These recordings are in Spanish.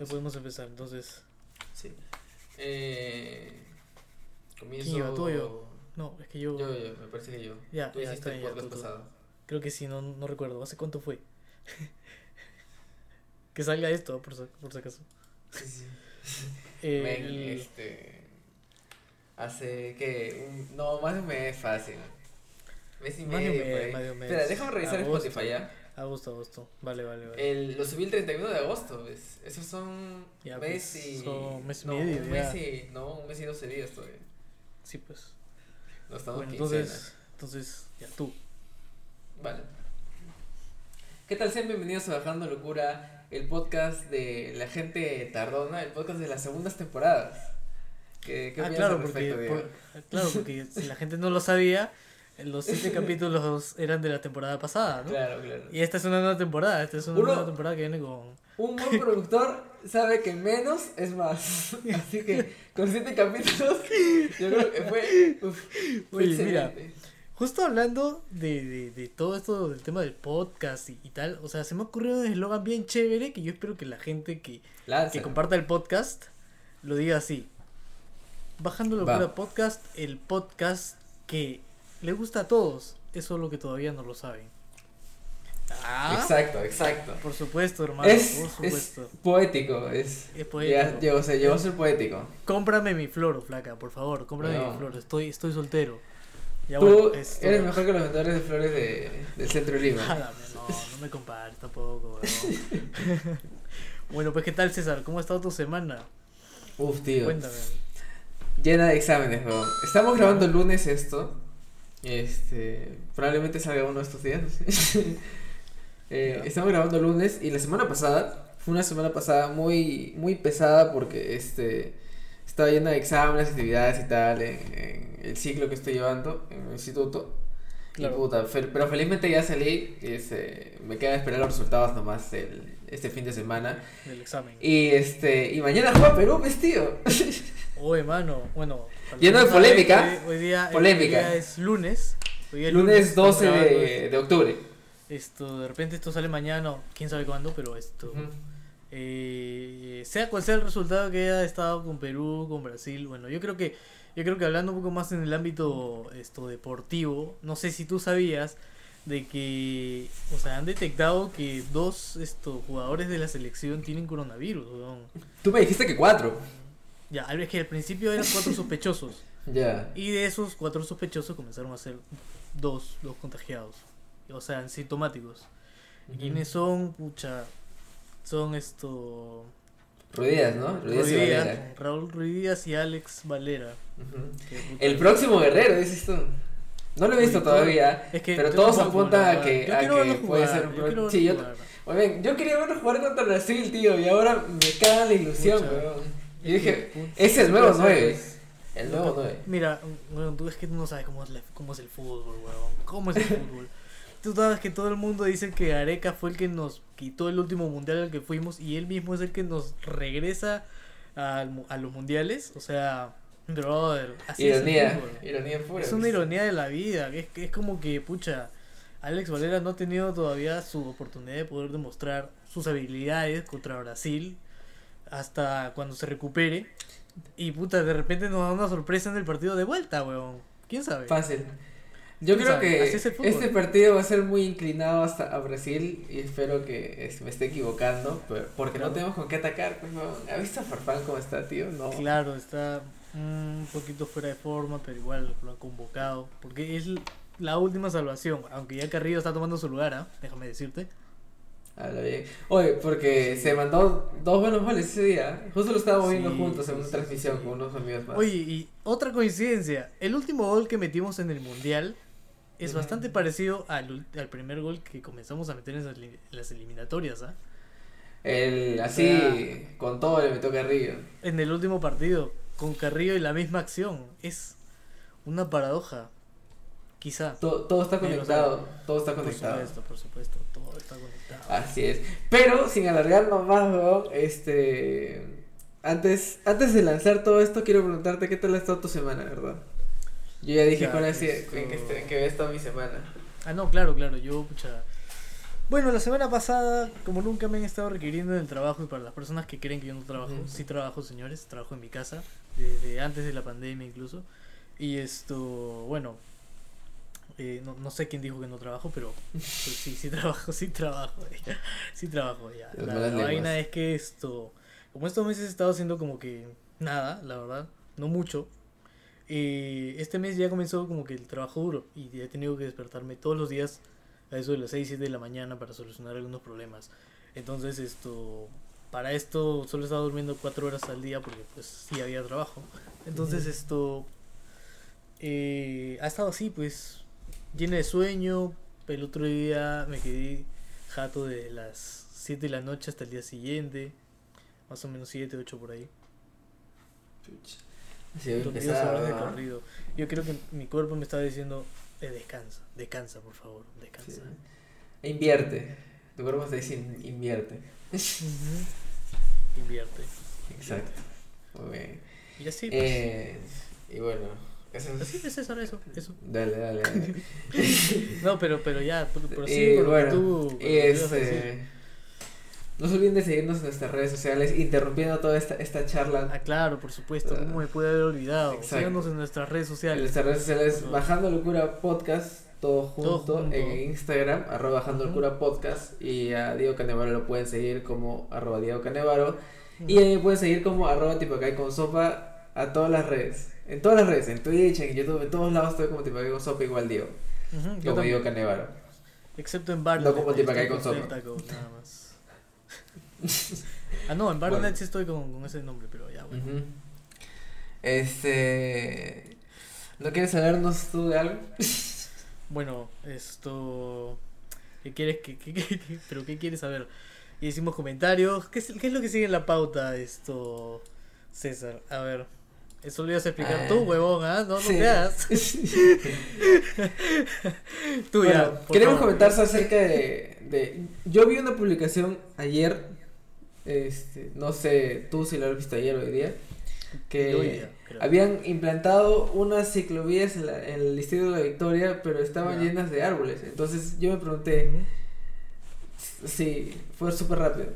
Ya podemos empezar, entonces. Sí. Eh, comienzo. ¿Quién iba, tú o yo? No, es que yo. Yo, yo, me parece que yo. Ya, Tú ya, hiciste está el bien, ya, podcast tú, pasado. Creo que sí, no, no recuerdo. ¿Hace cuánto fue? que salga esto, por, si- por si acaso. Sí, sí. Eh, Men, este. Hace que. Un, no, más de un mes fácil. Mes y medio. más de un mes. Espera, déjame revisar. Spotify ya. Agosto, agosto. Vale, vale, vale. El, lo subí el 31 de agosto, ¿ves? Esos son Ya, mes pues, y. son mes y no, medio, Un mes y. No, un mes y 12 días todavía. Sí, pues. No estamos Bueno, entonces, entonces, ya tú. Vale. ¿Qué tal? Sean bienvenidos a Bajando Locura, el podcast de la gente tardona, el podcast de las segundas temporadas. ¿Qué, qué Ah, claro porque, por- claro, porque si la gente no lo sabía, los siete capítulos eran de la temporada pasada, ¿no? Claro, claro. Y esta es una nueva temporada, esta es una Uno- nueva temporada que viene con... Un buen productor sabe que menos es más. Así que con siete capítulos, yo creo que fue. uf, fue Oye, mira. Justo hablando de, de, de todo esto del tema del podcast y, y tal, o sea, se me ha ocurrido un eslogan bien chévere que yo espero que la gente que, que comparta el podcast lo diga así. Bajando locura Va. podcast, el podcast que le gusta a todos, es solo que todavía no lo saben. Ah, Exacto, exacto. por supuesto, hermano, Es, por es supuesto. poético, es. Es poético. Ya, llegó, a ser poético. Cómprame mi flor, flaca, por favor, cómprame No. mi flor, estoy, estoy soltero. Ya Tú bueno, eres mejor que los vendedores de flores de, del centro de Lima. Jálame, no, no me compares tampoco, weón. bueno, pues, ¿qué tal, César? ¿Cómo ha estado tu semana? Uf, tío. Cuéntame. Llena de exámenes, weón. Estamos grabando el lunes esto. Este. Probablemente salga uno de estos días. Eh, estamos grabando el lunes y la semana pasada fue una semana pasada muy muy pesada porque este estaba llena de exámenes, actividades y tal en, en el ciclo que estoy llevando en el instituto. Claro. Y puta, fel- pero felizmente ya salí y este, me queda esperar los resultados nomás el, este fin de semana. Del examen. Y este y mañana juega Perú, pues tío. Oye, mano, bueno. Lleno de no polémica. Hoy, hoy día, Polémica. hoy día es lunes. Hoy día es Lunes 12 estamos grabando de, de octubre. Esto, de repente esto sale mañana, quién sabe cuándo, pero esto. Ujú. eh, sea cual sea el resultado que haya estado con Perú, con Brasil, bueno, yo creo que yo creo que hablando un poco más en el ámbito esto deportivo, no sé si tú sabías de que, o sea, han detectado que dos estos jugadores de la selección tienen coronavirus, weón. Tú me dijiste que cuatro. Ya, es que al principio eran cuatro sospechosos Ya. y de esos cuatro sospechosos comenzaron a ser dos, dos contagiados, o sea, sintomáticos. ¿Y ¿Quiénes son? Pucha, son esto Ruidías, ¿no? Ruidías y Ruidías, Valera. Raúl Ruidías y Alex Valera. El próximo guerrero, dices tú. No lo he visto todavía. es que pero todos apuntan a que, Yo a que puede ser un yo Sí, yo. Oye, yo quería verlo jugar contra Brasil, tío, y ahora me caga la ilusión, weón. Es Yo dije, ese es el ¿qué nuevo pasa, 9. pues? El nuevo 9. Mira, bueno, tú es que tú no sabes cómo es, la- cómo es el fútbol, weón. ¿Cómo es el fútbol? Tú sabes que todo el mundo dice que Areca fue el que nos quitó el último mundial al que fuimos y él mismo es el que nos regresa al mu- a los mundiales. O sea, brother, así es Ironía, fútbol. ironía pura. Es una ironía de la vida. Es, que es como que, pucha, Alex Valera no ha tenido todavía su oportunidad de poder demostrar sus habilidades contra Brasil hasta cuando se recupere. Y puta, de repente nos da una sorpresa en el partido de vuelta, weón. ¿Quién sabe? Fácil. Yo ¿Quién creo sabe? que es este partido va a ser muy inclinado hasta a Brasil y espero que es- me esté equivocando, pero- porque no Claro. tenemos con qué atacar. Pues, no. ¿Ha visto a Farfán cómo está, tío? No. Claro, está un poquito fuera de forma, pero igual lo han convocado. Porque es la última salvación. Aunque ya Carrillo está tomando su lugar, ¿ah? déjame decirte. Habla bien. Oye, porque Sí. se mandó dos buenos goles ese día. Justo lo estábamos viendo Sí, juntos en una transmisión sí. con unos amigos más. Oye, y otra coincidencia. El último gol que metimos en el Mundial es bastante parecido al, al primer gol que comenzamos a meter en las, li- en las eliminatorias, ¿ah? El, así, con todo le metió Carrillo. En el último partido, con Carrillo y la misma acción. Es una paradoja. Quizá. Todo, todo está Pero, conectado. todo está Por conectado. supuesto, por supuesto. Todo está conectado. Así es. Pero sin alargarnos más, weón, este. Antes, antes de lanzar todo esto, quiero preguntarte qué tal ha estado tu semana, ¿verdad? Yo ya dije sido- esto- en que, este- en que había estado mi semana. Ah, no, claro, claro. Yo, pucha. Bueno, la semana pasada, como nunca me han estado requiriendo en el trabajo y para las personas que creen que yo no trabajo, sí trabajo, señores, trabajo en mi casa, desde antes de la pandemia incluso. Y esto, bueno, eh, no, no sé quién dijo que no trabajo, pero pues sí, sí trabajo, sí trabajo, ya, sí trabajo ya. La, vaina es que esto, como estos meses he estado haciendo como que nada, la verdad, no mucho. eh, este mes ya comenzó como que el trabajo duro y he tenido que despertarme todos los días a eso de las 6, 7 de la mañana para solucionar algunos problemas. Entonces esto, para esto solo estaba durmiendo 4 horas al día porque pues sí había trabajo. Entonces esto eh, ha estado así pues lleno de sueño. El otro día me quedé jato de las 7 de la noche hasta el día siguiente. Más o menos 7, 8 por ahí. Sí, horas de corrido. Yo creo que mi cuerpo me estaba diciendo, eh, descansa, descansa por favor, descansa. Sí. E Invierte. Tu cuerpo te dice in- invierte. Invierte. Exacto. Muy bien. Y así, pues. Eh, y bueno, eso Así es eso, eso. Dale, dale, dale. No, pero, pero ya, sí, Eh, con lo bueno, tú, este, no se olviden de seguirnos en nuestras redes sociales, interrumpiendo toda esta, esta charla. Ah, claro, por supuesto, ¿cómo me pude haber olvidado? Síganos en nuestras redes En sociales. nuestras redes sociales. Bajando Locura Podcast, todo junto, Todo junto. en Instagram, arroba Bajando. Locura Podcast, y a Diego Canevaro lo pueden seguir como arroba Diego Canevaro, y a mí me pueden seguir como arroba tipo acá con sopa a todas las redes. En todas las redes, en Twitch, en YouTube, en todos lados estoy como tipo acá con sopa igual Diego, Ujú, yo como. Diego Canevaro. Excepto en Barnet. No como Tipacay con sopa. Nada más. ah, no, en Barnet Bueno. sí estoy con, con ese nombre, pero ya, bueno. Este. ¿No quieres hablarnos tú de algo? Bueno, esto. ¿Qué quieres que- que- que- pero qué quieres saber? Y hicimos comentarios. ¿Qué es, qué es lo que sigue en la pauta esto, César? A ver. Eso lo ibas a explicar Ah. tú, huevón, ¿ah? No, no Sí. hagas. Tú Bueno, ya. queremos favor. comentar acerca de, de- Yo vi una publicación ayer. Este, no sé tú si lo has visto ayer o hoy día. Que hoy día, habían implantado unas ciclovías en, la- en el distrito de la Victoria, pero estaban llenas de árboles. Entonces yo me pregunté. Sí, fue súper rápido.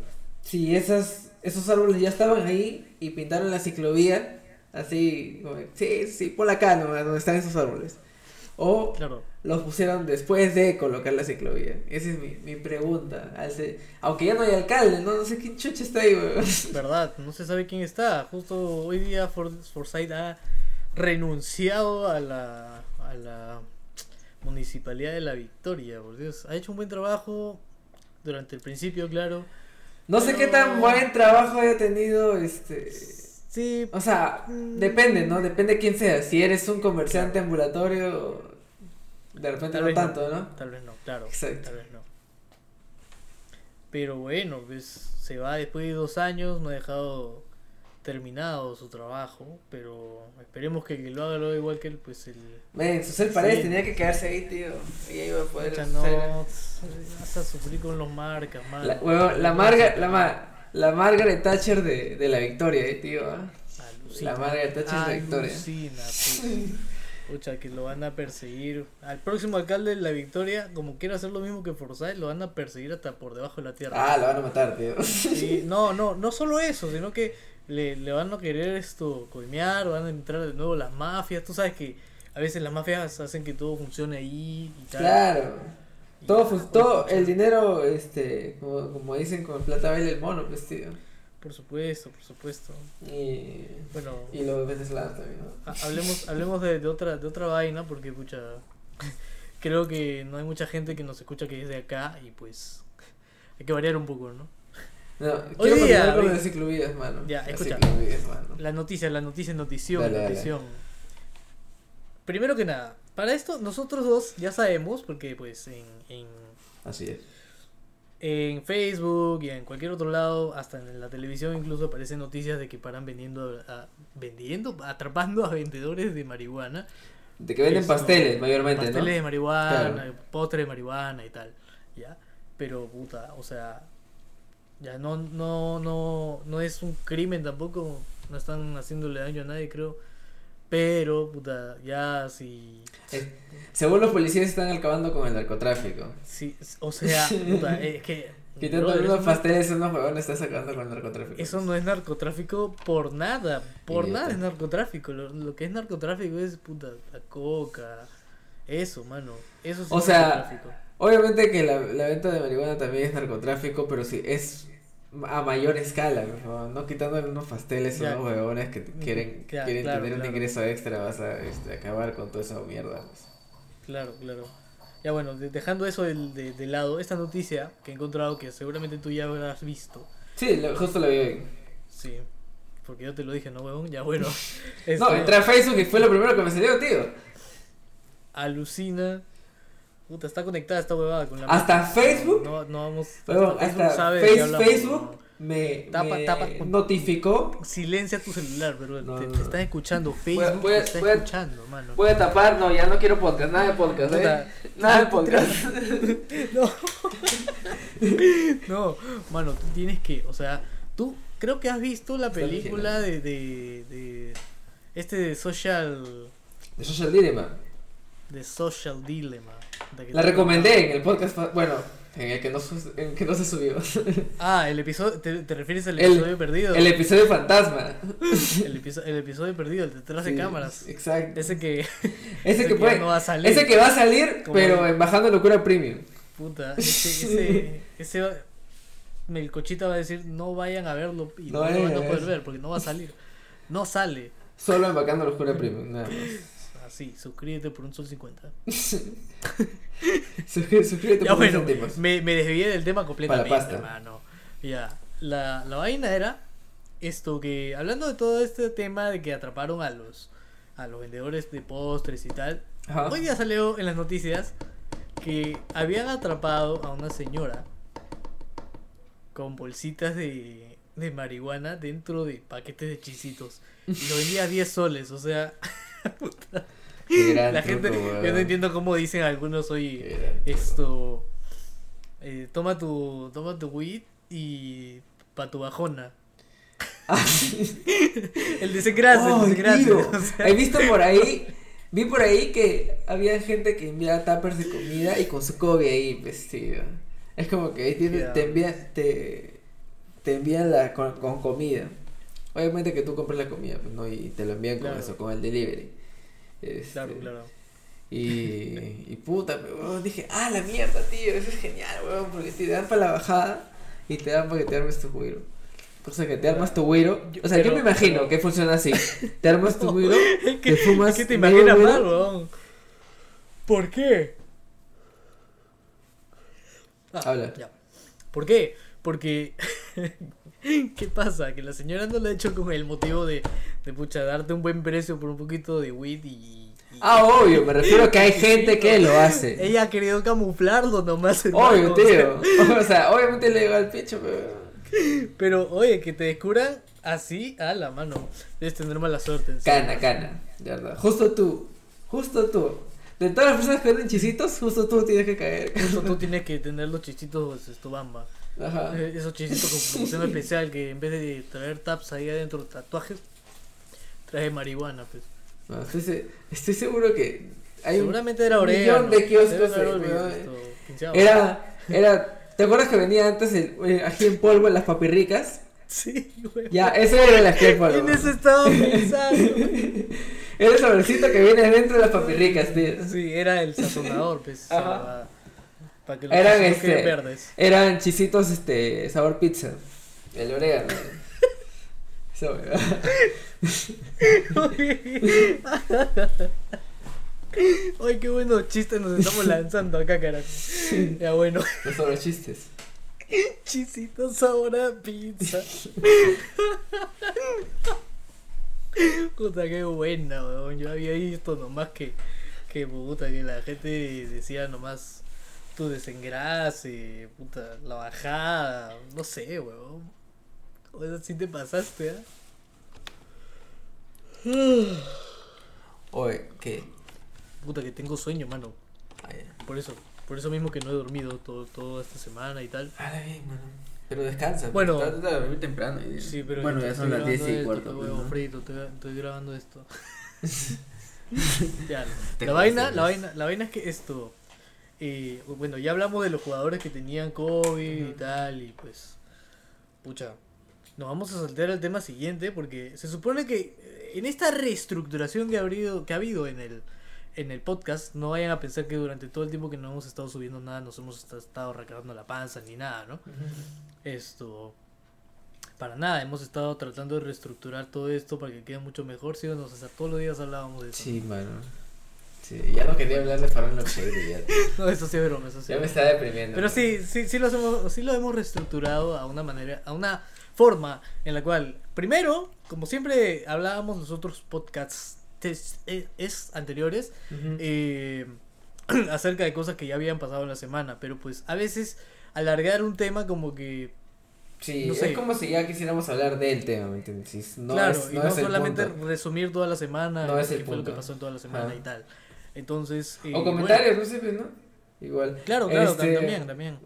Si esas, esos árboles ya estaban ahí y pintaron la ciclovía, así, como, sí, sí, por acá nomás, donde están esos árboles. O Claro. los pusieron después de colocar la ciclovía. Esa es mi, mi pregunta. Aunque ya no hay alcalde, ¿no? No sé quién chucha está ahí, weón. Verdad, no se sabe quién está. Justo hoy día For- Forsyth ha renunciado a la, a la municipalidad de La Victoria, por Dios. Ha hecho un buen trabajo durante el principio, claro. No sé qué tan buen trabajo haya tenido este... Sí, O sea, depende, ¿no? Depende de quién sea. Si eres un comerciante ambulatorio, de repente Tal no tanto, ¿no? tal vez no, claro. Exacto. Tal vez no. Pero bueno, pues se va después de dos años, no ha dejado terminado su trabajo, pero esperemos que lo haga lo igual que él, pues el... Ven, Susel Paredes Sí. tenía que quedarse ahí, tío. Ella iba a poder no, vas a sufrir con los marcas, mano. La, huevón, la, Marga, la, ma- la Margaret Thatcher de, de la Victoria, eh, tío. Alucina. La Margaret Thatcher de Victoria. Alucina, pues. Pucha, que lo van a perseguir. Al próximo alcalde de la Victoria, como quiera hacer lo mismo que Forsyth, lo van a perseguir hasta por debajo de la tierra. Ah, la van a matar, tío. Sí, no, no, no solo eso, sino que le, le van a querer esto coimear, van a entrar de nuevo las mafias. Tú sabes que a veces las mafias hacen que todo funcione ahí y tal. Claro. Todo, pues, todo el dinero, este, como, como dicen, con plata baila el mono, pues, tío. Por supuesto, por supuesto. Y, Bueno, y los venezolanos también, ¿no? ha- hablemos, hablemos de, de otra, de otra vaina, porque pucha, creo que no hay mucha gente que nos escucha que es de acá y pues hay que variar un poco, ¿no? No, Hoy día, con de ciclovías, mano. Ya, Las escucha. ciclovías, mano. La noticia, la noticia, notición, Dale, dale. notición. Primero que nada, para esto nosotros dos ya sabemos, porque pues en, en, Así es. en Facebook y en cualquier otro lado, hasta en la televisión incluso aparecen noticias de que paran vendiendo, a, vendiendo, atrapando a vendedores de marihuana. De que venden Eso, pasteles, mayormente, pasteles ¿no? de marihuana, Claro. postre de marihuana y tal, ¿ya? Pero puta, o sea, ya no, no, no, no es un crimen tampoco, no están haciéndole daño a nadie, creo. Pero, puta, ya si. Eh, según los policías están acabando con el narcotráfico. si o sea, puta, es que. Quitando unos pasteles, unos huevones estás acabando con el narcotráfico. Eso no es narcotráfico por nada. Por Idiota. nada es narcotráfico. Lo, lo que es narcotráfico es puta la coca. Eso, mano. Eso sí O es sea, narcotráfico. Obviamente que la, la venta de marihuana también es narcotráfico, pero sí es a mayor escala, por favor, no quitándole unos pasteles Ya. unos huevones que quieren, Ya, quieren claro, tener un ingreso extra, vas a este, acabar con toda esa mierda. pues. Claro, claro. Ya bueno, de- dejando eso de, de lado, esta noticia que he encontrado que seguramente tú ya habrás visto. Sí, lo- justo lo vi hoy. Sí. Porque yo te lo dije, ¿no, huevón? Ya bueno. No, Este, entré a Facebook y fue lo primero que me salió, tío. Alucina. Puta, está conectada esta huevada con la Hasta máquina. Facebook. No, no vamos. Huevón, Facebook hasta sabe Face- hablamos, Facebook me, Tapa, me tapa. notificó. Silencia tu celular, pero No, te, no, te no. están escuchando. Voy a- Facebook voy a- te está voy a- escuchando, mano. Voy a tapar, no, ya no quiero podcast, nada de podcast, Puta, ¿eh? Nada de podcast. No. no, mano, tú tienes que, o sea, tú creo que has visto la película de, de, de este de Social De Social Dilemma. De Social Dilemma. de La te- recomendé en el podcast, bueno, en el que no, en el que no se subió. Ah, el episodio, ¿te, te refieres al El- episodio perdido? El episodio fantasma. el, episo- el episodio perdido, el detrás de Sí, cámaras. Exacto. Ese que, Ese que puede. no va a salir. Ese que va a salir, Como pero en bajando locura premium. Puta, ese, ese, ese va- Melcochita va a decir no vayan a verlo y No no, lo van a poder ver. ver porque no va a salir. No sale. Solo en bajando locura premium, nada más. Así, suscríbete por un sol 50. Suscríbete, Ya por bueno, céntimos. me, me desvié del tema completamente, pasta. hermano. Ya, la, la vaina era esto que, hablando de todo este tema de que atraparon a los, a los vendedores de postres y tal, Ajá. hoy día salió en las noticias que habían atrapado a una señora con bolsitas de, de marihuana dentro de paquetes de chisitos. Y lo vendía a 10 soles, o sea, la gente, truco, yo no entiendo cómo dicen algunos hoy esto eh, toma tu toma tu weed y pa tu bajona. El desengrase el Ay, desengrase tío, o sea, He visto por ahí, vi por ahí que había gente que enviaba tuppers de comida y con su COVID ahí, tío. Es como que ahí tiene- te envían, te, te envían la, con, con comida. Obviamente que tú compras la comida, pues, ¿no? Y te lo envían con eso, con el delivery. Este, claro claro Y, y puta, weón, dije, ah, la mierda, tío, eso es genial, weón, porque te dan para la bajada y te dan para que te armes tu güiro. Cosa que te armas tu güiro. O sea, yo me imagino pero- que funciona así. Te armas tu güiro, es que, te fumas es que te imaginas güiro. mal weón ¿por qué? Ah, Habla. ya. ¿por qué? porque ¿qué pasa? que la señora no lo ha hecho con el motivo de, de pucha darte un buen precio por un poquito de weed y, y- Ah, obvio, me refiero a que hay gente que lo hace. Ella ha querido camuflarlo nomás. Obvio, tío. O sea, obviamente le llegó al pecho, pero. Pero, oye, que te descubran así a la mano. Debes tener mala suerte. en serio. Cana, cana, de verdad. Justo tú, justo tú. De todas las personas que venden chisitos, justo tú tienes que caer. Justo tú tienes que tener los chichitos esto bamba. Ajá. Eh, Esos chisitos con promoción especial que en vez de traer taps ahí adentro, tatuajes, trae marihuana, pues. No, estoy, se- estoy seguro que hay Seguramente era millón orégano. de kioscos quinceavo. Era, era, ¿te acuerdas que venía antes el, el ají en polvo en las papirricas? Sí, güey. Ya, ese era el ají en polvo. En eso estaba pensando. Era el sobrecito que viene dentro de las papirricas, tío. Sí, era el sazonador, pues. Ajá. Huevada, Para que los Eran este, verdes. eran chisitos este sabor pizza. El orégano. Huevada. Ay, qué buenos chistes nos estamos lanzando acá, carajo. Ya bueno, Los sobrechistes. chisitos sabor a pizza. Puta, qué buena, weón. Yo había visto nomás que, que puta, que la gente decía nomás tu desengrase, puta, la bajada, no sé, weón. O sea, sí te pasaste, ¿ah? Oye, ¿qué? Puta, que tengo sueño, mano. Ah. Por eso, por eso mismo que no he dormido todo, toda esta semana y tal. Ahora bien, mano. Pero descansa. Bueno. pues, Trata de dormir temprano. día. Sí, pero bueno, ya son las 10 grabando y esto, cuarto. qué pues, ¿no? frito, estoy, estoy grabando esto. Ya, la vaina, la vaina, la vaina es que esto, eh, bueno, ya hablamos de los jugadores que tenían COVID y tal, y pues, pucha, nos vamos a saltar al tema siguiente porque se supone que eh, en esta reestructuración que ha habido, que ha habido en el, en el podcast, no vayan a pensar que durante todo el tiempo que no hemos estado subiendo nada, nos hemos est- estado recargando la panza ni nada, ¿no? Esto, para nada, hemos estado tratando de reestructurar todo esto para que quede mucho mejor, si o no, o sea, todos los días hablábamos de eso. Sí, mano. Sí, ya no quería hablar de Lopchetti, ya. No, eso sí es broma, eso sí. Ya es me está deprimiendo. Pero sí, sí, sí lo hemos, sí lo hemos reestructurado a una manera, a una forma en la cual, primero, como siempre hablábamos los otros podcasts tes- eh, es anteriores, eh, acerca de cosas que ya habían pasado en la semana, pero pues a veces alargar un tema como que Sí, no sé. es como si ya quisiéramos hablar del tema, ¿me entiendes? No claro, es, y no es el solamente punto. resumir toda la semana No es qué el fue lo que punto. pasó en toda la semana y tal. Entonces, eh, O bueno, comentarios, no sé, ¿no? Igual. claro, claro, Este, también, también.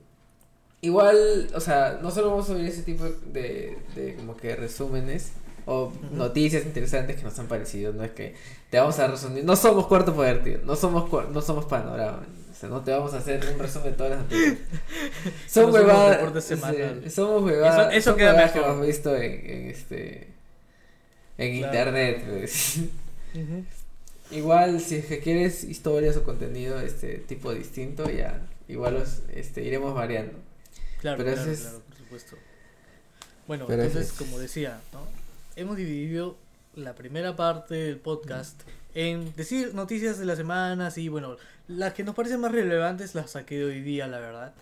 Igual, o sea, no solo vamos a subir ese tipo de, de como que resúmenes o noticias interesantes que nos han parecido, no es que te vamos a resumir, no somos cuarto poder, tío, no somos no somos panorama, o sea, no te vamos a hacer un resumen de todas las noticias. Son No somos huevadas, sí, somos huevadas, Eso- eso son queda huevadas que mejor. hemos visto en, en este en Claro. internet, pues. Ujú. Igual si es que quieres historias o contenido este tipo distinto, ya igual los este iremos variando. Claro, Pero claro, es- claro, por supuesto. Bueno, Pero entonces, es- como decía, ¿no? hemos dividido la primera parte del podcast en decir noticias de la semana, sí, bueno, las que nos parecen más relevantes las saqué de hoy día, la verdad.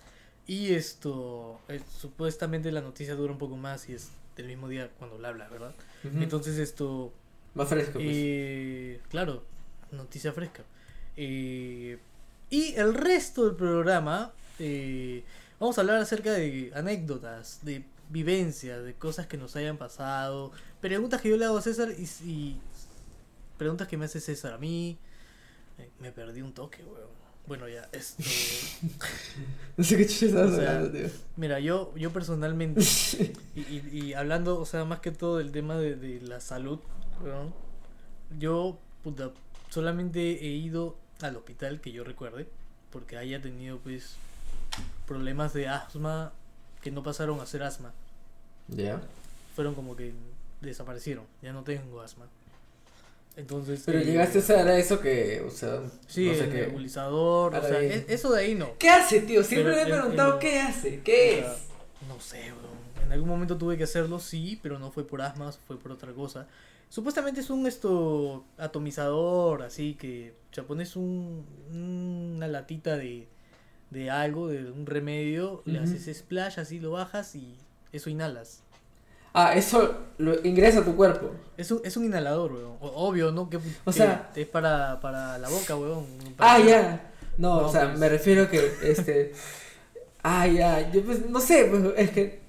Y esto, eh, supuestamente la noticia dura un poco más y es del mismo día cuando la habla, ¿verdad? Entonces esto, Más fresco, pues. eh, claro, noticia fresca. Eh, y el resto del programa, eh, vamos a hablar acerca de anécdotas, de vivencias, de cosas que nos hayan pasado, preguntas que yo le hago a César y, y preguntas que me hace César a mí. Eh, me perdí un toque, weón. Bueno, ya, esto. No sé qué o sea, hablando, tío. Mira, yo, yo personalmente, y, y, y hablando, o sea, más que todo del tema de, de la salud, weón, yo, puta, solamente he ido al hospital que yo recuerde, porque haya tenido, pues, problemas de asma que no pasaron a ser asma, Ya. fueron como que desaparecieron, ya no tengo asma. Entonces. Pero eh, llegaste a usar eso que, o sea, Sí, no sé el qué. nebulizador, o sea, e- eso de ahí no. ¿Qué hace, tío? Siempre Pero me he el- preguntado el- qué hace, qué O sea, es. No sé, bro. En algún momento tuve que hacerlo, sí, pero no fue por asma, fue por otra cosa. Supuestamente es un esto atomizador, así que o sea, pones un, una latita de, de algo, de un remedio, le Ujú. haces splash, así lo bajas y eso inhalas. Ah, eso lo ingresa a tu cuerpo. Es un, es un inhalador, weón. Obvio, ¿no? Que, O que sea- es para, para la boca, weón. Ah, ya. No, No, o sea, pues. me refiero que, este... Ah, ya. Yo pues, no sé, pues, es que...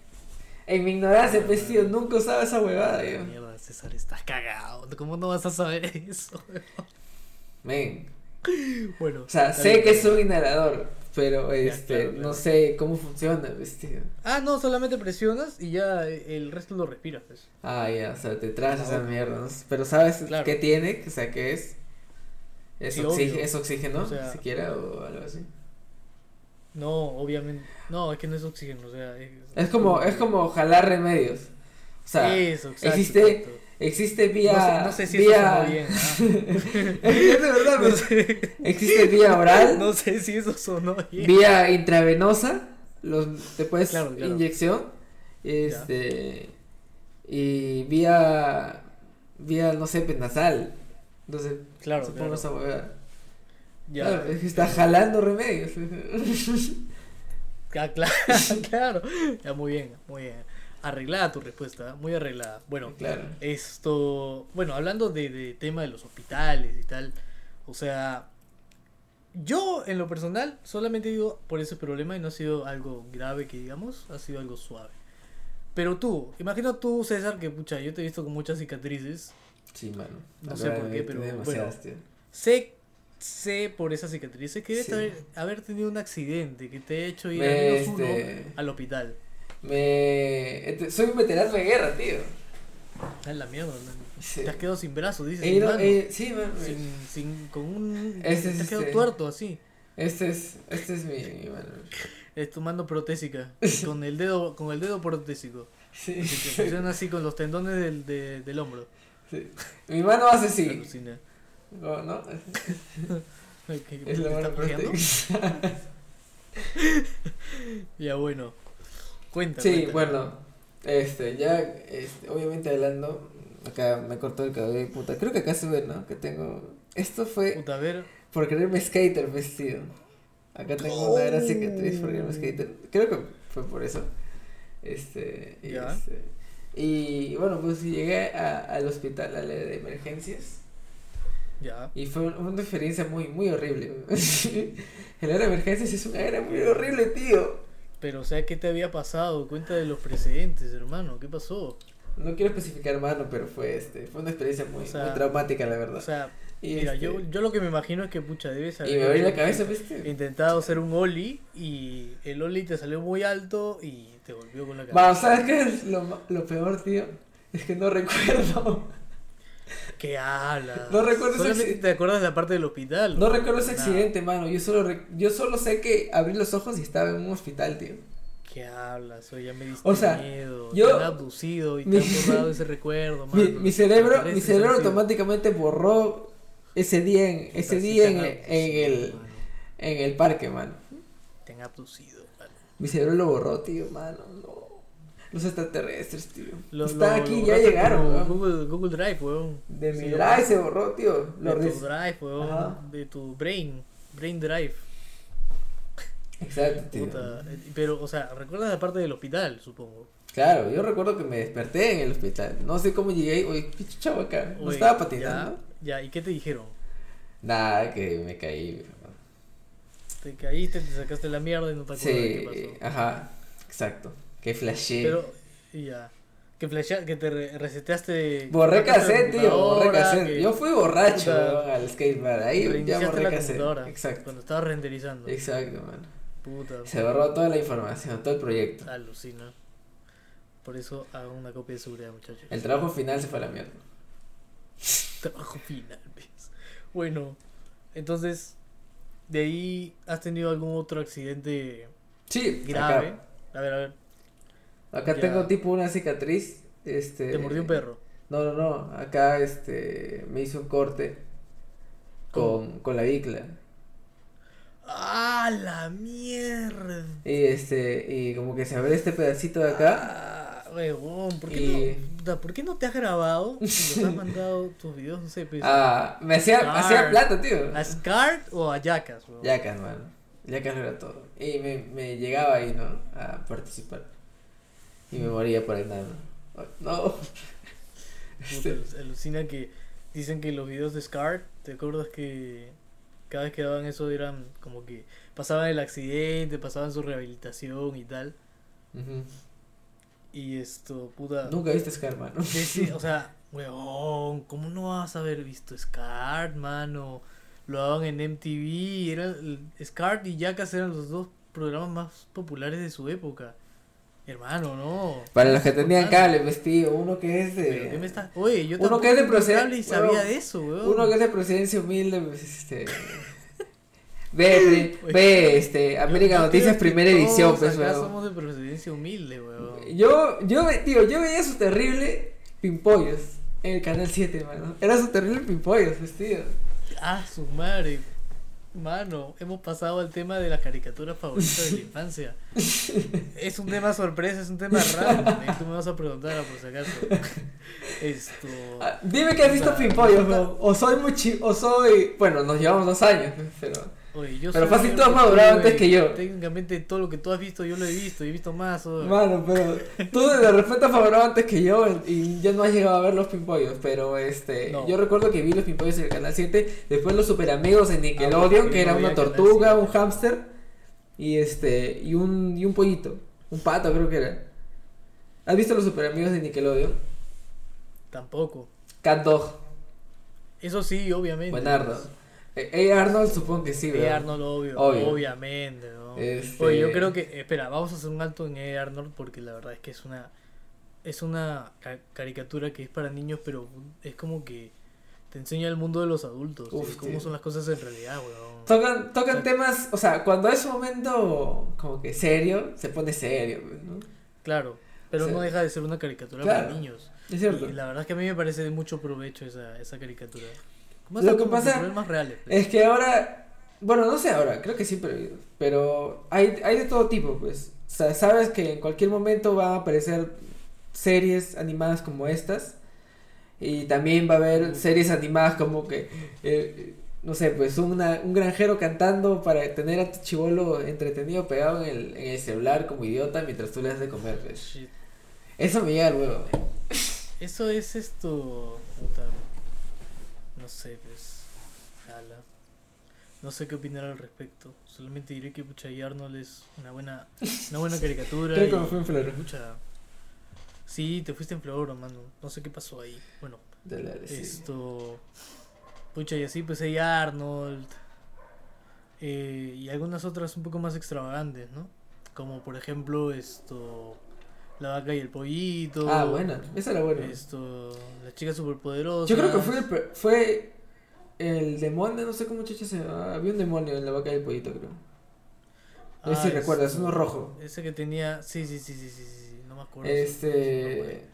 En mi ignorancia, pues, tío, nunca usaba esa huevada, yo. César, estás cagado. ¿Cómo no vas a saber eso? Men. Bueno. O sea, está sé bien. que es un inhalador, pero, este, claro, claro. no sé cómo funciona. Ah, no, solamente presionas y ya el resto lo respiras, pues. Ah, ya, o sea, te traes La esa mierda. Pero ¿sabes qué tiene? O sea, ¿qué es? ¿Es, Sí, obvio. ¿es oxígeno? O sea- siquiera o algo así. No, obviamente. No, es que no es oxígeno, o sea. Es, Es como, es como jalar remedios. O sea, Eso, exacto, existe exacto. Existe No vía. sé, no sé si vía... eso sonó bien. ¿ah? Es de verdad, no, sé, Existe vía oral, no sé si eso sonó bien. vía intravenosa, los, después Claro, claro. inyección, este, y vía, vía, no sé, penasal. Entonces, Claro, supongo esa huevada. Ya. Claro, es que está jalando remedios. Ah, claro, claro. Ya, muy bien, muy bien. Arreglada tu respuesta, muy arreglada. Bueno, claro. Esto, bueno, hablando de, de tema de los hospitales y tal, o sea, yo en lo personal solamente ido por ese problema y no ha sido algo grave que digamos, ha sido algo suave. Pero tú, imagino tú, César, que pucha, yo te he visto con muchas cicatrices. Sí, mano. No sé por qué, pero bueno. Sé, sé por esas cicatrices que debes Sí. haber, haber tenido un accidente que te ha hecho ir Me, al menos uno este, al hospital. Me... este, Soy un veterano de guerra, tío. Ah, la mierda. ¿no? Sí. Te has quedado sin brazos, dices. He sin mano. eh, sí, man, sin, sin, con un. Este es te has quedado este. tuerto así. Este es, este es mi, mi mano. Es tu mano protésica. con el dedo, con el dedo protésico. Sí. Así que funciona así con los tendones del, de- del hombro. sí. Mi mano hace así. Alucina. No, no. Ay, ¿qué- Es la mano está protectora. Ya bueno. Cuenta. Sí, bueno. Este, ya, este, obviamente hablando. Acá me cortó el cabello, puta. Creo que acá se ve, ¿no? Que tengo. Esto fue Puta, a ver. por creerme skater vestido. Acá tengo una gran cicatriz por creerme skater. Creo que fue por eso. Este. Y, Ya. este, y bueno, pues llegué a- al hospital, al área de emergencias. Ya. Y fue una experiencia muy, muy horrible. el área de emergencias es un área muy horrible, tío. Pero, o sea, ¿qué te había pasado? Cuenta de los precedentes, hermano. ¿Qué pasó? No quiero especificar mano, pero fue este, fue una experiencia muy, O sea, muy traumática, la verdad. O sea, y mira, este, yo, yo lo que me imagino es que, pucha, debes y me abrí la cabeza, ¿viste? intentado hacer un ollie y el ollie te salió muy alto y te golpeó con la cabeza. ¿sabes qué es lo, lo peor, tío? Es que no recuerdo. ¿Qué hablas? No recuerdo ese Solamente acci- te acuerdas de la parte del hospital. No recuerdo ese accidente, mano. Yo solo, yo solo sé que abrí los ojos y estaba en un hospital, tío. ¿Qué hablas? Oye, ya me diste O sea, miedo. yo- Te han abducido y mi- te han borrado ese recuerdo, mano. mi cerebro, mi cerebro automáticamente borró ese día en, ese día en, el, mano. en el parque, mano. Te han abducido, mano. Mi cerebro lo borró, tío, mano. No. Los extraterrestres, tío. Lo- Están lo- aquí, lo ya llegaron. Google, Google Drive, weón. De mi Sí, drive se borró, tío. De tu Drive, weón. Ajá. De tu Brain. Brain Drive. Exacto, tío. Puta. eh, Pero, o sea, recuerdas la parte del hospital, supongo. Claro, yo recuerdo que me desperté en el hospital. No sé cómo llegué. Oye, pinche chavo acá. No Oye, estaba patinando. Ya, ya, ¿y qué te dijeron? Nada, que me caí. bro. Te caíste, te sacaste la mierda y no te acuerdas de Sí, qué pasó. ajá. Exacto. Que flashé. Pero, ya. Que flashea, que te re- reseteaste. Borré cassette, tío. Borré cassette. que Yo fui borracho Puta. al skatepark. Ahí ya borré cassette. Exacto. Cuando estabas renderizando. Exacto, man. Puta. Se borró toda la información, todo el proyecto. Alucina. Por eso hago una copia de seguridad, muchachos. El trabajo final se fue a la mierda. Trabajo final, ¿ves? Bueno, entonces, de ahí has tenido algún otro accidente Sí, grave. Acá, A ver, a ver, acá Ya. tengo tipo una cicatriz. Este. te mordió un perro. No, no, no. Acá este me hizo un corte con, con la bicla. ¡Ah, la mierda! Y este, y como que se abre este pedacito de acá. Ah, huevón, ¿por qué, Y- no, puta, ¿por qué no te has grabado y nos has mandado tus videos? No sé, pues, Ah, me hacía, Scar. hacía plata, tío. ¿A Scart o a Jackass, huevón? Yacas, mano. Yacas era todo. Y me, me llegaba ahí, ¿no? A participar. Y me moría por el nada. No. Alus- alucina que dicen que los videos de Scar, ¿te acuerdas que cada vez que daban eso eran como que pasaban el accidente, pasaban su rehabilitación y tal? Ujú. Y esto, puta. Nunca viste Scar, mano. o sea, weón, ¿cómo no vas a haber visto Scar, mano? Lo daban en MTV, era, Scar y Jackass eran los dos programas más populares de su época. Hermano, no. Para los que tenían cable, vestido, uno que es Pero, ¿qué me de. estás- Oye, yo Uno que es de tengo proceden- cable y sabía de eso, weón. Uno que es de procedencia humilde, pues este. Ve, ve, este, América Noticias primera edición, pues, acá weón. somos de procedencia humilde, weón. Yo, yo, tío, yo veía su terrible Pimpollos en el canal 7, mano. Era su terrible Pimpollos, pues, tío. Ah, su madre. Mano, hemos pasado al tema de la caricatura favorita de la infancia. Es un tema sorpresa, es un tema raro. ¿eh? Tú me vas a preguntar, por si acaso. Esto. Ah, Dime que has visto weón. O soy muy chi- o soy. Bueno, nos llevamos dos años, pero. Oye, yo Pero fácil tú has madurado antes que yo. Técnicamente todo lo que tú has visto, yo lo he visto. Y he visto más. oye. Mano, pero tú de repente has favorado antes que yo y ya no has llegado a ver los Pimpollos, pero este, No. yo recuerdo que vi los Pimpollos en el canal 7, después los Super Amigos en Ah, Nickelodeon, porque que era una tortuga, 7. un hámster y este y un y un pollito, un pato creo que era. ¿Has visto los Super Amigos de Nickelodeon? Tampoco. Cat Dog, Eso sí, obviamente. Buenardo. Eh, eh, Arnold supongo que sí. ¿verdad? Arnold, obvio, Obvio. obviamente, ¿no? Este- Oye, yo creo que, espera, vamos a hacer un alto en E. Arnold porque la verdad es que es una es una ca- caricatura que es para niños, pero es como que te enseña el mundo de los adultos, Uf, y cómo son las cosas en realidad, weón. Tocan, tocan Sí. temas, o sea, cuando es un momento como que serio, se pone serio, pues, ¿no? Claro, pero Sí. no deja de ser una caricatura Claro. para niños. Es cierto. Y la verdad es que a mí me parece de mucho provecho esa, esa caricatura. Más Lo que pasa reales. pues. Es que ahora, bueno, no sé ahora, creo que sí, pero, pero hay, hay de todo tipo, pues. O sea, sabes que en cualquier momento van a aparecer series animadas como estas. Y también va a haber series animadas como que, eh, no sé, pues una, un granjero cantando para tener a tu chivolo entretenido pegado en el, en el celular como idiota mientras tú le das de comer, pues. Shit. Eso me llega al huevo. Eso es esto. puta, No sé, pues. ala. No sé qué opinar al respecto. Solamente diré que pucha y Arnold es una buena, una buena caricatura. Creo que y- me fui en flor. Pucha. Sí, te fuiste en flor, mano. No sé qué pasó ahí. Bueno, Dale, dale, sí. esto. Pucha, y así pues hay Arnold. eh, y algunas otras un poco más extravagantes, ¿no? Como por ejemplo esto. La vaca y el pollito. Ah, buena, esa era buena. Esto. La chica superpoderosa. Yo creo que fue el, fue el demonio, no sé cómo chucha se. Había un demonio en la vaca del pollito, creo. No sé si recuerdas, uno rojo. Ese que tenía. Sí, sí, sí, sí, sí, sí, No me acuerdo. Este.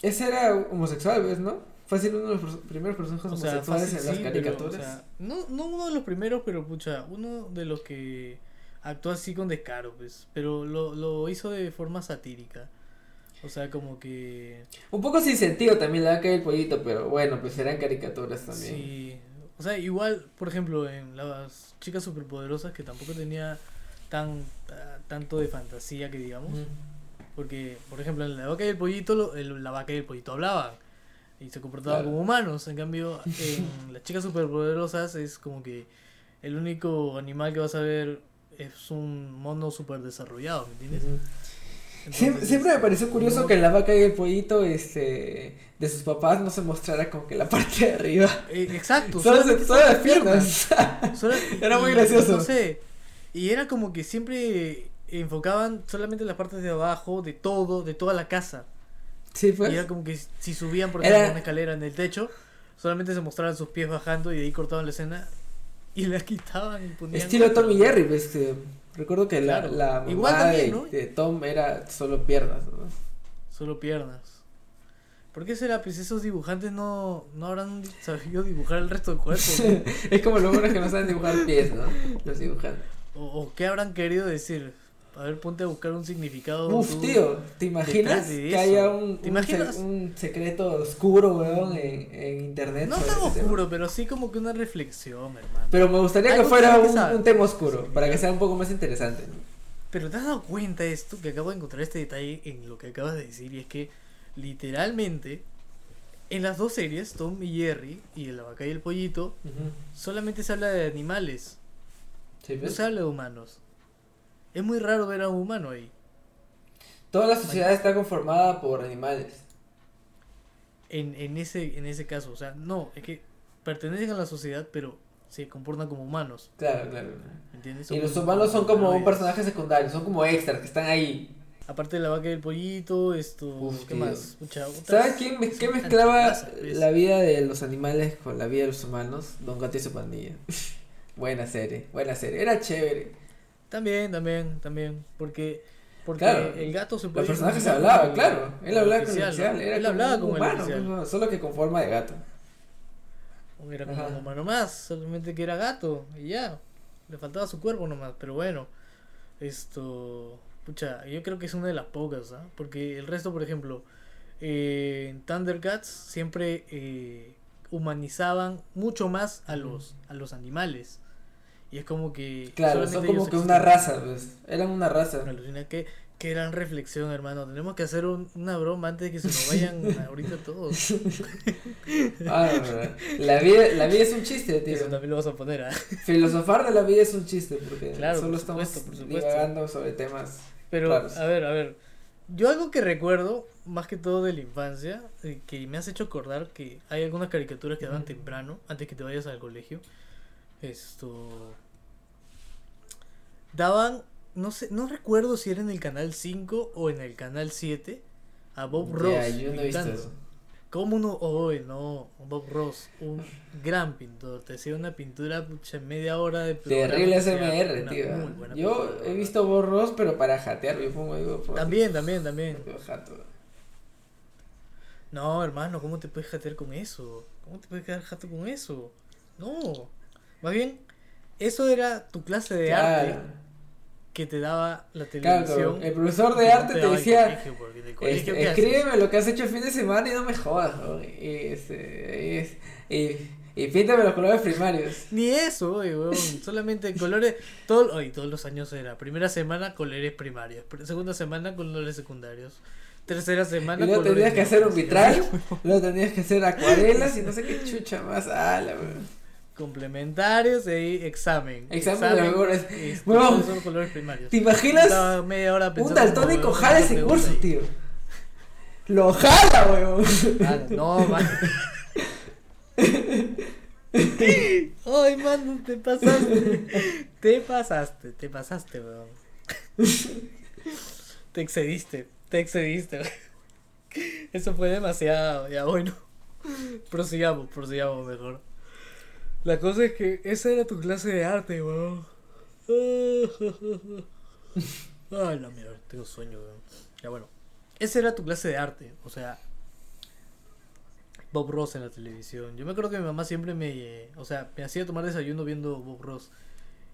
Ese era homosexual, ¿ves, no? Fue así uno de los primeros personajes O sea, homosexuales fácil, en las sí, pero, caricaturas. o sea, no, no uno de los primeros, pero pucha, uno de los que actuó así con descaro, pues. Pero lo, lo hizo de forma satírica. O sea, como que. Un poco sin sentido también la vaca del pollito, pero bueno, pues eran caricaturas también. Sí. O sea, igual, por ejemplo, en las chicas superpoderosas, que tampoco tenía tan tanto de fantasía que digamos. Porque, por ejemplo, en la vaca y el pollito, lo- el- la vaca y el pollito hablaban y se comportaban Claro. como humanos. En cambio, en las chicas superpoderosas es como que el único animal que vas a ver es un mono super desarrollado, ¿me entiendes? Entonces, Siempre, me pareció curioso no- que en la vaca y el pollito, este, de sus papás no se mostrara como que la parte de arriba. Eh, exacto, Solo, las piernas. Solo- Era muy y- gracioso. No sé. Y era como que siempre enfocaban solamente las partes de abajo, de todo, de toda la casa. sí, pues. Y era como que si subían, por Era- una escalera en el techo, solamente se mostraban sus pies bajando y de ahí cortaban la escena y la quitaban y ponían. Estilo Tom y Jerry, pues, que recuerdo que la, Claro. la mamá Igual también, de, ¿no? de Tom era solo piernas, ¿no? Solo piernas. ¿Por qué será? Pues esos dibujantes no, no habrán sabido dibujar el resto del cuerpo. ¿no? es como los buenos que no saben dibujar pies, ¿no? Los dibujantes. o, o qué habrán querido decir. A ver, ponte a buscar un significado. Uf, tú. tío, ¿te imaginas de que haya un, ¿Te un, imaginas? se- un secreto oscuro, weón, en, en internet? No tan tema? oscuro, pero sí como que una reflexión, hermano. Pero me gustaría que fuera que un, tema oscuro, para que sea un poco más interesante. Pero te has dado cuenta de esto, que acabo de encontrar este detalle en lo que acabas de decir, y es que literalmente en las dos series, Tom y Jerry y la vaca y el pollito, solamente se habla de animales, Sí, no se habla de humanos. Es muy raro ver a un humano ahí. Toda la sociedad está conformada por animales. En, en, ese, en ese caso, o sea, no, es que pertenecen a la sociedad, pero se comportan como humanos, Claro, claro. ¿me entiendes? Y los humanos son como un personaje secundario, son como extras que están ahí. Aparte de la vaca y el pollito, esto, Uf, ¿qué tío. más? Pucha, ¿Sabes quién, me- qué mezclaba pues. la vida de los animales con la vida de los humanos? Don Gato y su pandilla. buena serie, buena serie. Era chévere. También, también, también. Porque, porque Claro, el gato se Los podía personajes se con- claro. Él hablaba con el oficial. Era Él como hablaba humano, el oficial. solo que con forma de gato. O Era como Ajá. un humano más, solamente que era gato. Y ya. Le faltaba su cuerpo nomás. Pero bueno. Esto. Pucha, yo creo que es una de las pocas, ¿ah? Porque el resto, por ejemplo. eh, en Thundercats siempre eh, humanizaban mucho más a los, a los animales. Y es como que. Claro, son como que una raza, pues. Eran una raza. Me alucina qué, qué gran reflexión, hermano. Tenemos que hacer un- una broma antes de que se nos vayan ahorita todos. Ah, la, vida, la vida es un chiste, tío. Eso también lo vas a poner, ¿ah? Filosofar de la vida es un chiste, porque Claro, solo por estamos supuesto, por supuesto. divagando sobre temas. Pero, a ver, a ver. Yo algo que recuerdo, más que todo de la infancia, eh, que me has hecho acordar que hay algunas caricaturas que daban temprano, antes que te vayas al colegio. Esto. Daban, no sé, no recuerdo si era en el canal 5 o en el canal 7. a Bob Ross. Yo no he visto pintando. eso. Como uno, hoy no, Bob Ross, un gran pintor, te hacía una pintura pucha, en media hora de Terrible SMR, una tío. muy buena Yo pintura, he visto borros, pero para jatear, yo pongo También, también, también. No, hermano, ¿cómo te puedes jatear con eso? ¿Cómo te puedes quedar jato con eso? No. Más bien, eso era tu clase de arte Claro. que te daba la Claro, televisión. el profesor de arte te el decía, colegio, Este, ¿qué haces? escríbeme lo que has hecho el fin de semana y no me jodas, ¿no? Y, este, y, es- y, y píntame los colores primarios. Ni eso, oye, weón. Solamente colores. Todo, oye, todos los años era. Primera semana, colores primarios. Pr- Segunda semana, colores secundarios. Tercera semana, Y luego tenías que hacer un vitral, luego tenías que hacer acuarelas y no sé qué chucha más. Ah, la verdad. Complementarios y examen. Examen de colores. este, Huevón, todos son colores primarios. ¿Te imaginas? Media hora Un daltónico jala ese curso, tío. Lo jala, weón. Ah, no, man. Ay, mano, te pasaste. Te pasaste, te pasaste, weón. Te excediste, te excediste. weón. Eso fue demasiado, ya bueno. Prosigamos, prosigamos mejor. La cosa es que esa era tu clase de arte, weón. Ay, la mierda, tengo sueño, weón. Ya bueno. Esa era tu clase de arte, o sea, Bob Ross en la televisión. Yo me acuerdo que mi mamá siempre me, o sea, me hacía tomar desayuno viendo Bob Ross.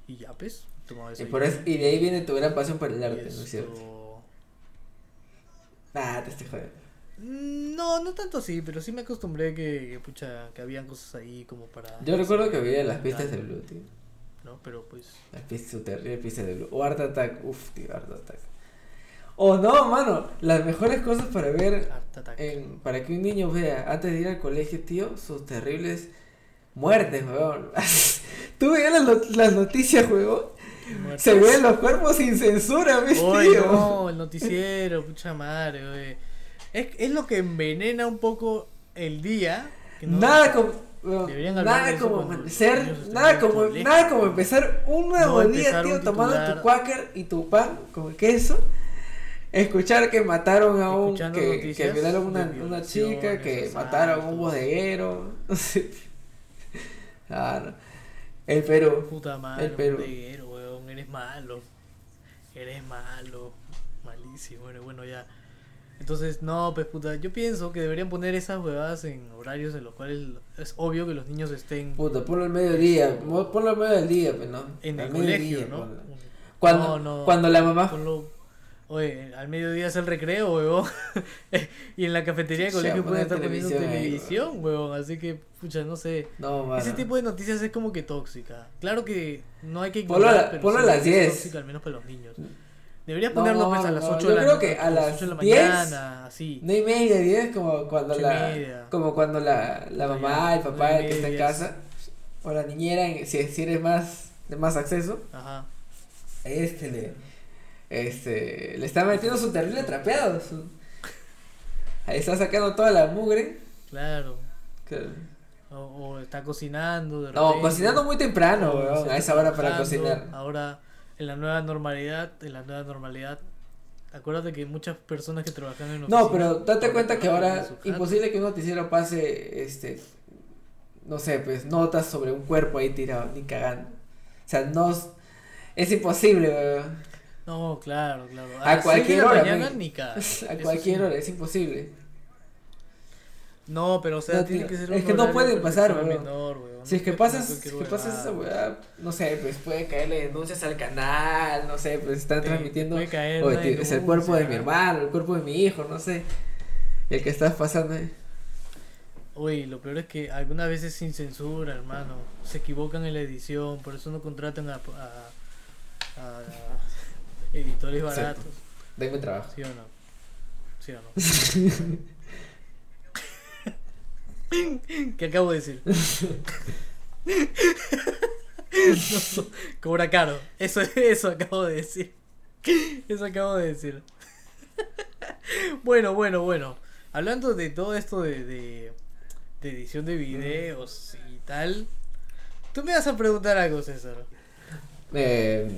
Y ya, pues, tomaba Y, desayuno. por eso, y de ahí viene tu gran pasión por el Y arte, ¿no es cierto? Ah, te estoy jodiendo. No, no tanto así, pero sí me acostumbré que, que, pucha, que habían cosas ahí como para... Yo recuerdo que veía las pistas de Blue, tío. No, pero pues... Las pistas, terribles pistas de Blue. O Art Attack, uff, tío, Art Attack. O no, mano, las mejores cosas para ver, en, para que un niño vea antes de ir al colegio, tío, sus terribles muertes, weón. Tú veías las, las noticias, weón. Se ven los cuerpos sin censura, ¿ves, tío? no, el noticiero, pucha madre, oye. Es, es lo que envenena un poco el día. que no- Nada como. nada como amanecer, nada como, nada como empezar un nuevo No día, tío, tomando tu quaker y tu pan con queso. Escuchar que mataron a un. Que, que violaron una, una chica, que mataron a un bodeguero. No. El Perú. Puta madre, El Perú. bodeguero, weón, eres malo. Eres malo. Malísimo, bueno, bueno, ya. Entonces, no, pues puta, yo pienso que deberían poner esas huevadas en horarios en los cuales es obvio que los niños estén Puta, ponlo al mediodía. mo- Ponlo al medio del día, pues, ¿no? en el Al colegio, mediodía, ¿no? ponlo. Cuando, No, no. cuando la mamá. Ponlo- Oye, al mediodía es el recreo, huevón. y en la cafetería del colegio pueden estar poniendo televisión ahí, huevón. Así que, pucha, no sé. No, mano. Ese tipo de noticias es como que tóxica. Claro que no hay que Ponlo a la- pero ponlo a las es 10. tóxica, al menos para los niños. Deberías No, ponerlo pues, a las no, 8 yo de la creo no- que a las las 8 de la 10, mañana, así. No y media, diez, como cuando la, como cuando la, la mamá, el papá, el que está en casa, o la niñera, si, si eres más, de más acceso, Ajá. este le, este, le está metiendo su terrible trapeado, su- ahí está sacando toda la mugre, Claro. que- O, o está cocinando. De no, repente. cocinando muy temprano, weón, a esa hora para cocinar, Ahora, en la nueva normalidad, en la nueva normalidad, acuérdate que muchas personas que trabajan en no, oficina pero date cuenta que ahora, imposible que un noticiero pase, este, no sé, pues, notas sobre un cuerpo ahí tirado, ni cagando, o sea, no, es- imposible, weón. No, claro, claro. A cualquier hora, mañana, ni cagando, A cualquier sí. hora, es imposible. No, pero o sea, No, tiene que ser es un que no pueden de pasar, weón. menor, weón. Si es que pasas, que pasas esa weá, no sé, pues puede caerle denuncias al canal, no sé, pues están Sí, transmitiendo, puede caer oye, es el cuerpo de mi hermano, el cuerpo de mi hijo, no sé, el que estás pasando ahí. Oye, lo peor es que algunas veces sin censura, hermano. Se equivocan en la edición, por eso no contratan a, a, a editores baratos. Dame trabajo. ¿Sí o no? ¿Sí o no? ¿Qué acabo de decir? Cobra caro. Eso, eso acabo de decir. Eso acabo de decir. Bueno, bueno, bueno. Hablando de todo esto de, de, de edición de videos y tal. Tú me vas a preguntar algo, César. Eh,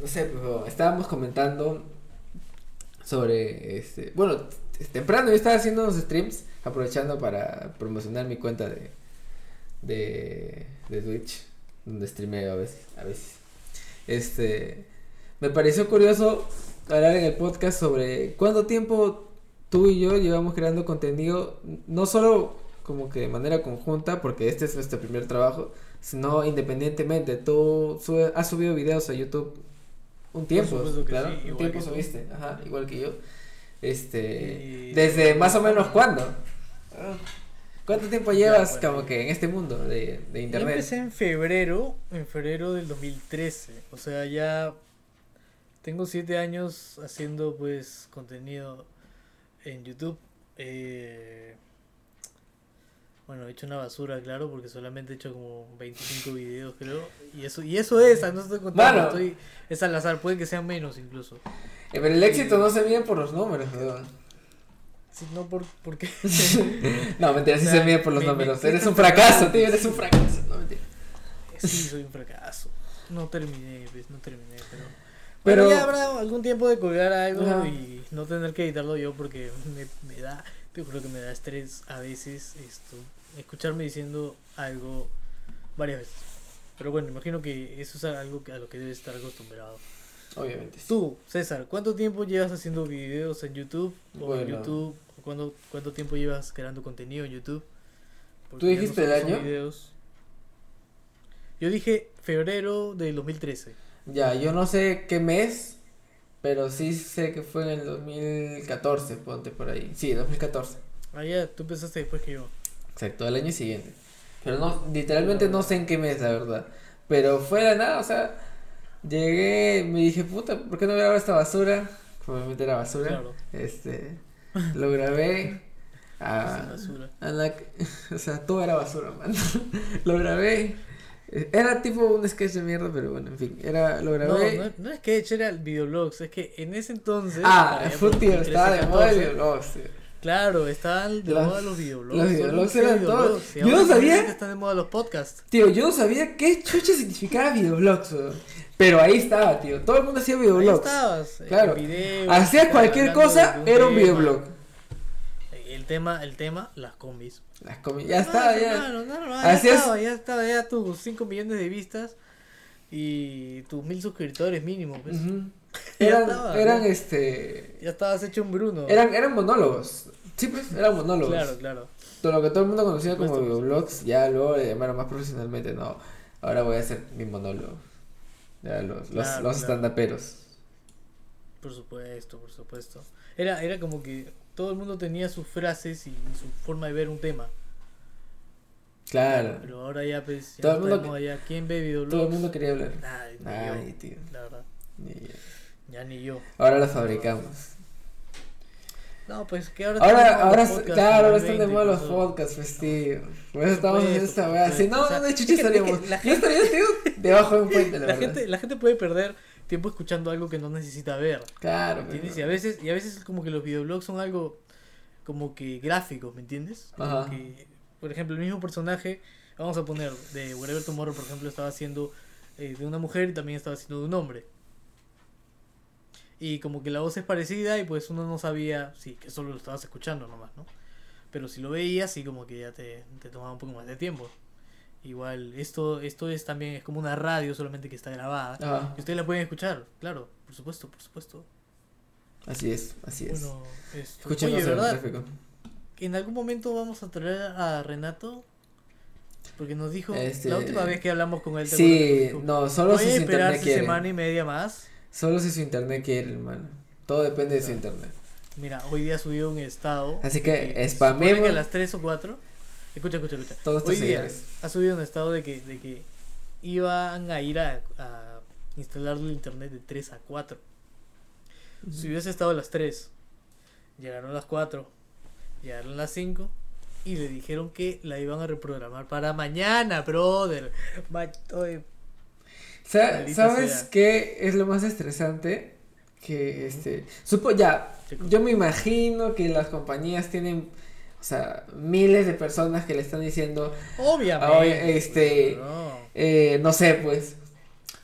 no sé, pero estábamos comentando sobre este, bueno, temprano yo estaba haciendo unos streams, aprovechando para promocionar mi cuenta de, de, de Twitch, donde streameo a veces, a veces. Este, me pareció curioso hablar en el podcast sobre cuánto tiempo tú y yo llevamos creando contenido, no solo como que de manera conjunta, porque este es nuestro primer trabajo, sino independientemente. Tú sube- has subido videos a YouTube un tiempo, claro, sí, un tiempo subiste, ajá, igual que yo. Este, Y- desde más o menos cuándo? ¿Cuánto tiempo llevas bueno. como que en este mundo de, de Yo internet? empecé en febrero, en febrero del 2013. O sea, ya tengo siete años haciendo pues contenido en YouTube. Eh, bueno, he hecho una basura, claro, porque solamente he hecho como 25 videos, creo. Y eso, y eso es, no estoy contando, estoy, es al azar, puede que sean menos incluso. Eh, pero el éxito no se mide por los números, weón. Sí, no por, porque No, mentira, sí O sea, se mide por los me- me números. Eres un fracaso, tío, eres un fracaso. No, mentira. sí soy un fracaso. No terminé, pues, no terminé, pero... Pero- ya habrá algún tiempo de colgar algo y no tener que editarlo yo porque me, me da, te juro que me da estrés a veces esto, escucharme diciendo algo varias veces. Pero bueno, imagino que eso es algo a lo que debes estar acostumbrado. Obviamente. Tú, César, ¿cuánto tiempo llevas haciendo videos en YouTube? O en. YouTube, o cuándo- ¿cuánto tiempo llevas creando contenido en YouTube? ¿Tú no dijiste el año? videos. Yo dije febrero del 2013. Ya, yo no sé qué mes, pero sí sé que fue en el 2014, ponte por ahí. Sí, 2014. Ah, ya, tú empezaste después que yo. Exacto, al año siguiente. Pero no, literalmente no sé en qué mes, la verdad. Pero fue de la nada, o sea, llegué, me dije, puta, ¿por qué no grabo esta basura? Obviamente era basura. Claro. Este, lo grabé. Esa A, basura. a la, o sea, todo era basura, man. lo grabé. Eh, Era tipo un sketch de mierda, pero bueno, en fin, era, lo No, grabé. no, no es que era el videoblogs, es que en ese entonces. ah, fue tío, 2013, estaba de moda el 14, videoblogs, tío. Claro, estaban de moda los videoblogs. los videoblogs eran todos- Yo no sabía- también Están de moda los podcasts. Tío, yo no sabía qué chucha significaba videoblogs. Pero ahí estaba, tío. Todo el mundo hacía Ahí videoblogs. estabas. eh, Claro. videos, Hacías cualquier cosa, era un videoblog. El tema, el tema, las combis. Las comi- ya estaba, ya. Ya Hacías- estaba, ya estaba, ya tus 5 millones de vistas y tus mil suscriptores mínimo, pues. Eran, estaba, eran ya. este. Ya estabas hecho un Bruno. Eran, eran monólogos. Sí, pues, eran monólogos. Claro, claro. Todo lo que todo el mundo conocía como videoblogs, ya luego le llamaron más profesionalmente. No, ahora voy a hacer mi monólogo. Ya, los, los, Claro, los claro. stand-uperos. Por supuesto, por supuesto. Era, era como que todo el mundo tenía sus frases y su forma de ver un tema. Claro. Pero ahora ya, pues, ya Todo no el mundo. ¿Quién ve videoblogs? Todo el mundo quería hablar. Nadie, yo, tío. la verdad. Ya ni yo. Ahora los fabricamos. No, pues que ahora Ahora, ahora, claro, ahora están de moda los podcasts, pues. Por eso estamos haciendo esta weá. Si no, O sea, no de chucha estaríamos. la tío, debajo de un puente, la, La verdad. gente, la gente puede perder tiempo escuchando algo que no necesita ver. Claro, ¿Entiendes? Y a veces, y a veces es como que los videoblogs son algo como que gráficos, ¿me entiendes? Como Ajá. que, por ejemplo, el mismo personaje, vamos a poner, de Whatever Tomorrow, por ejemplo, estaba haciendo eh, de una mujer y también estaba haciendo de un hombre. Y como que la voz es parecida y pues uno no sabía, sí, que solo lo estabas escuchando nomás, ¿no? Pero si lo veías, sí, como que ya te, te tomaba un poco más de tiempo. Igual, esto, esto es también, es como una radio solamente que está grabada. Ajá. Y ustedes la pueden escuchar, claro, por supuesto, por supuesto. Así es, así es. Bueno, esto, oye, en algún momento vamos a traer a Renato. Porque nos dijo, Este- la última vez que hablamos con él, ¿te acuerdas que Sí, no, solo internet semana y media más. Solo si su internet quiere, hermano. Todo depende de su internet. Mira, hoy día subió un estado. Así que se spamemos. que a las 3 o 4. Escucha, escucha, escucha. Todos Hoy día ha subido un estado de que, de que iban a ir a, a instalar el internet de 3 a 4. Subió ese estado a las 3. Llegaron las 4. Llegaron las 5. Y le dijeron que la iban a reprogramar para mañana, brother. Ma- oye, Sa- ¿Sabes sea. qué es lo más estresante? Que este. Supo, ya. Yo me imagino que las compañías tienen. O sea, miles de personas que le están diciendo. Obviamente. Este- No. eh, no sé, pues.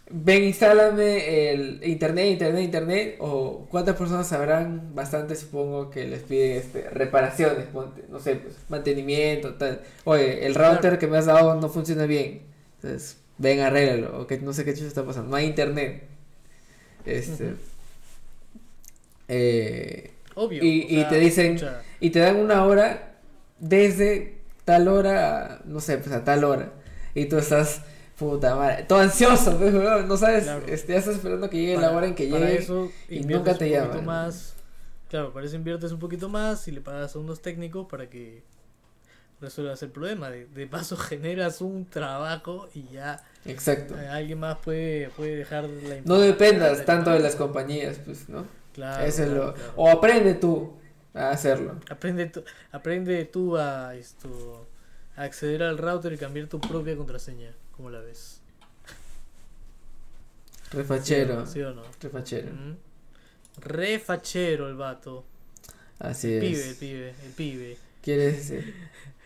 ven, instálame el internet, internet, internet, o cuántas personas sabrán bastante, supongo, que les piden este, reparaciones, no sé, pues, mantenimiento, tal. Oye, el router que me has dado no funciona bien. Entonces, ven, arréglalo, o que no sé qué chucho está pasando, no hay internet. Este. Eh, Obvio. Y- y sea, te dicen- y te dan una hora desde tal hora, a, no sé, pues a tal hora. Y tú estás, puta madre, todo ansioso, pues, no sabes, Claro. este, ya estás esperando que llegue para- la hora en que llegue. eso y nunca te llaman. más. Claro, para eso inviertes un poquito más y le pagas a unos técnicos para que resuelvas el problema. De, de paso generas un trabajo y ya Exacto. eh, alguien más puede, puede dejar la No dependas de- tanto de las compañías, pues, ¿no? Claro, Eso es lo... claro. O aprende tú a hacerlo. Aprende, tú, aprende tú a esto a acceder al router y cambiar tu propia contraseña. ¿Cómo la ves? Refachero. ¿Sí o no? Refachero. Mm. Re fachero el vato. Así El es. pibe, el pibe, el pibe. ¿Quieres decir?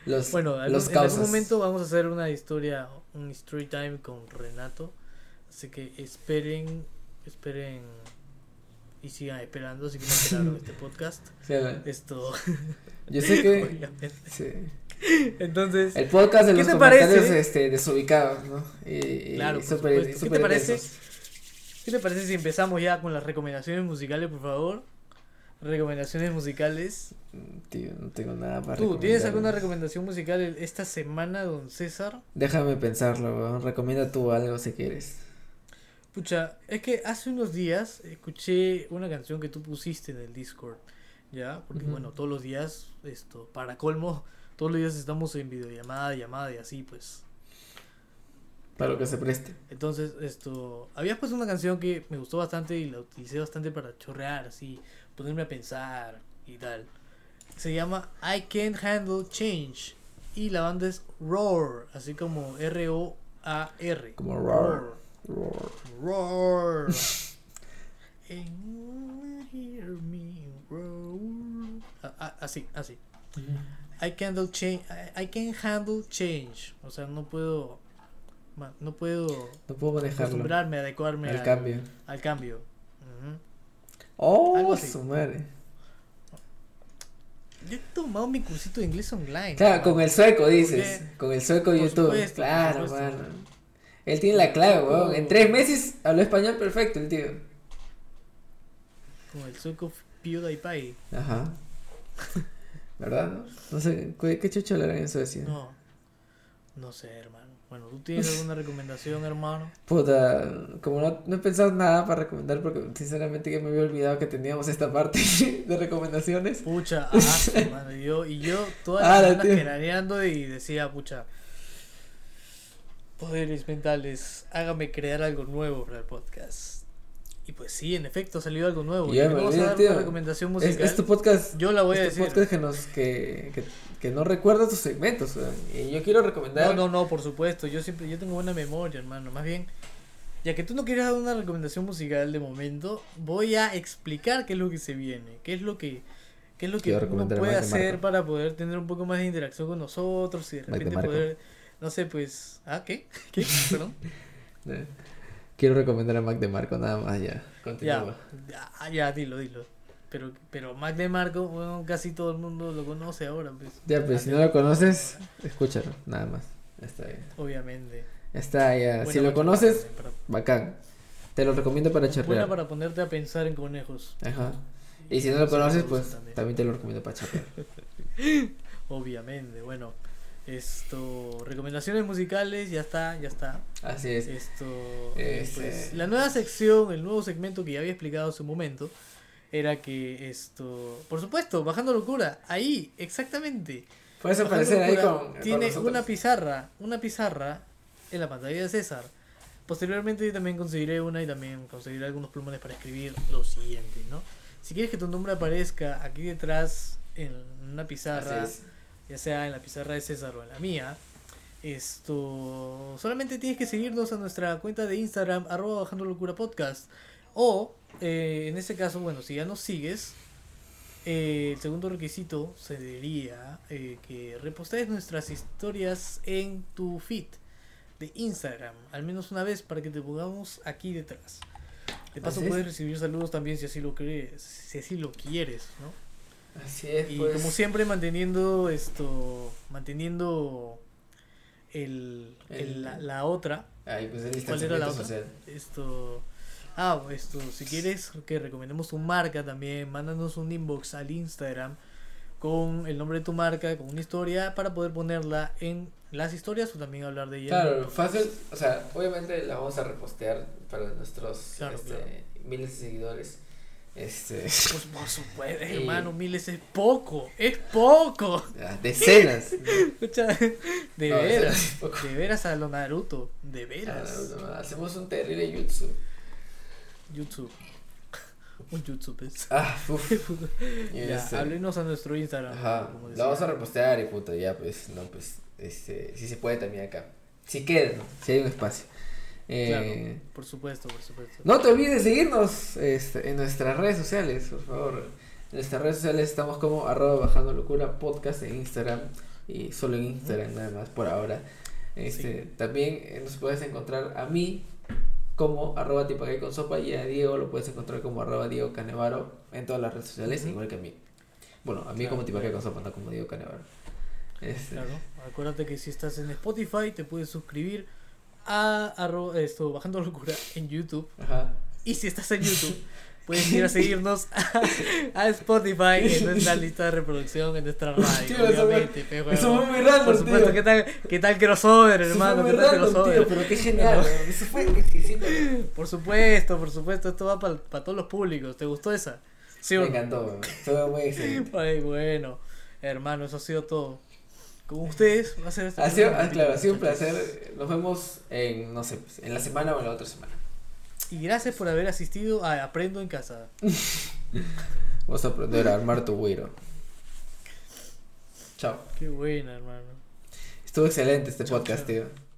Los, Bueno, los en algún momento vamos a hacer una historia, un story time con Renato. Así que esperen, esperen y sigan esperando si que no esperaron este podcast. Esto, yo sé que... sí. Entonces, El podcast de ¿Qué los te comentarios parece? este, desubicados, ¿no? Y, y Claro, súper- supuesto. ¿Qué te parece? ¿qué te parece si empezamos ya con las recomendaciones musicales, por favor? Recomendaciones musicales. Tío, no tengo nada para ¿Tú tienes alguna recomendación musical esta semana, don César? Déjame pensarlo, weón. Recomienda tú algo si quieres. Pucha, es que hace unos días escuché una canción que tú pusiste en el Discord, ¿ya? Porque bueno, todos los días, esto, para colmo, todos los días estamos en videollamada, llamada y así, pues. Para lo que se preste. Entonces, esto, habías puesto una canción que me gustó bastante y la utilicé bastante para chorrear, así, ponerme a pensar y tal. Se llama I Can't Handle Change y la banda es Roar, así como R-O-A-R. Como roar. Roar. Roar. And you hear me roar. Ah, así, así. I can't handle change. I, I can handle change. O sea, no puedo. No puedo No puedo manejarlo. acostumbrarme, adecuarme Al al, cambio. al cambio. Ujú. Oh, Algo así. su madre. Yo he tomado mi cursito de inglés online. Claro, ¿no? con el sueco dices. Con el sueco Por YouTube. supuesto, claro, mano. Él tiene la clave, weón. En tres meses habló español perfecto el tío. Con el sueco PewDiePie. Ajá. ¿Verdad? No, no sé, ¿qué, qué chucho hablarán en Suecia? No. No sé, hermano. Bueno, ¿tú tienes alguna recomendación, hermano? Puta, como no, no he pensado nada para recomendar porque sinceramente que me había olvidado que teníamos esta parte de recomendaciones. Pucha, ah, madre, y yo, y yo todas Ah, la las semanas y decía, pucha, poderes mentales, hágame crear algo nuevo para el podcast. Y pues sí, en efecto, salió algo nuevo. Ya vamos a dar tío. una recomendación musical. es tu podcast. Yo la voy a es tu decir. podcast que, nos, que, que, que no recuerda tus segmentos. Y yo quiero recomendar. No, no, no, por supuesto. Yo siempre, yo tengo buena memoria, hermano. Más bien, ya que tú no quieres dar una recomendación musical de momento, voy a explicar qué es lo que se viene, qué es lo que, qué es lo que uno puede hacer para poder tener un poco más de interacción con nosotros y de repente poder, no sé, pues, ah, ¿qué? ¿Qué? Perdón. Quiero recomendar a Mac de Marco, nada más ya. Continúa. ya, ya, dilo, dilo. Pero, pero Mac de Marco, bueno, casi todo el mundo lo conoce ahora, pues. Ya, pues si no lo conoces, escúchalo, nada más. Está bien. Obviamente. Está ya. Buena Si lo conoces, para- bacán. Te lo recomiendo para buena charrear. para ponerte a pensar en conejos. Ajá. Y si no lo conoces, pues también. también te lo recomiendo para charrear. Obviamente, bueno, esto, recomendaciones musicales, ya está, ya está. Así es. Esto, eh, Ese- pues, la nueva sección, el nuevo segmento que ya había explicado hace un momento, era que esto, por supuesto, bajando locura, ahí, exactamente. Puedes aparecer ahí con. Tiene una pizarra, una pizarra en la pantalla de César. Posteriormente yo también conseguiré una y también conseguiré algunos plumones para escribir lo siguiente, ¿no? Si quieres que tu nombre aparezca aquí detrás en una pizarra, Así es. Ya sea en la pizarra de César o en la mía, esto solamente tienes que seguirnos a nuestra cuenta de Instagram, arroba bajando locura podcast. O, eh, en este caso, bueno, si ya nos sigues, eh, el segundo requisito sería eh, que repostees nuestras historias en tu feed. de Instagram, al menos una vez para que te pongamos aquí detrás. De paso puedes recibir saludos también si así lo crees, si así lo quieres, ¿no? Así es, Y pues. como siempre manteniendo esto, manteniendo el, el- El- la, la otra, Ay, pues el ¿Cuál era la otra? social. esto, ah, esto, si quieres que recomendemos tu marca también, mándanos un inbox al Instagram con el nombre de tu marca, con una historia para poder ponerla en las historias o también hablar de ella. Claro, fácil, o sea, obviamente la vamos a repostear para nuestros Claro, este, claro. miles de seguidores. Este, Pues por supuesto, Y- hermano, miles es poco, es poco. decenas. De No, veras, de veras a lo Naruto, de veras. no, hacemos un terrible jutsu. YouTube. Un YouTube es. Ah, uff. Ya, Este, háblenos a nuestro Instagram. Ajá, como vamos a repostear y puta, ya pues, no, pues, este, si se puede también acá. Si queda, ¿no? Si hay un espacio. Eh, Claro, por supuesto, por supuesto. No te olvides de seguirnos este, en nuestras redes sociales, por favor. En nuestras redes sociales estamos como arroba bajando locura podcast en Instagram y solo en Instagram nada más por ahora. Este, También eh, nos puedes encontrar a mí como arroba tipacay con sopa y a Diego lo puedes encontrar como arroba Diego Canevaro en todas las redes sociales, igual que a mí. Bueno, a mí Claro. como tipacay con sopa, no como Diego Canevaro. Este, Claro, acuérdate que si estás en Spotify te puedes suscribir a arro- esto, Bajando Locura en YouTube. Ajá. Y si estás en YouTube, puedes ir a seguirnos a, a Spotify en nuestra lista de reproducción, en nuestra radio. Obviamente, Eso fue muy random, Por supuesto, tío. ¿qué tal, qué tal crossover, Eso hermano? ¿Qué tal random, crossover? tío, pero qué genial, weón. Eso fue. Por supuesto, por supuesto, esto va para todos los públicos. ¿Te gustó esa? Sí, Me no? encantó. Estuvo muy excelente. Ay, bueno, hermano, eso ha sido todo. Con ustedes va a ser Ha sido, ah, claro, ha sido un placer. Nos vemos en, no sé, pues, en la semana o en la otra semana. Y gracias por haber asistido a Aprendo en Casa. Vamos a aprender a armar tu güiro. Chao. Qué buena, hermano. Estuvo excelente este Chao, podcast, chao. tío.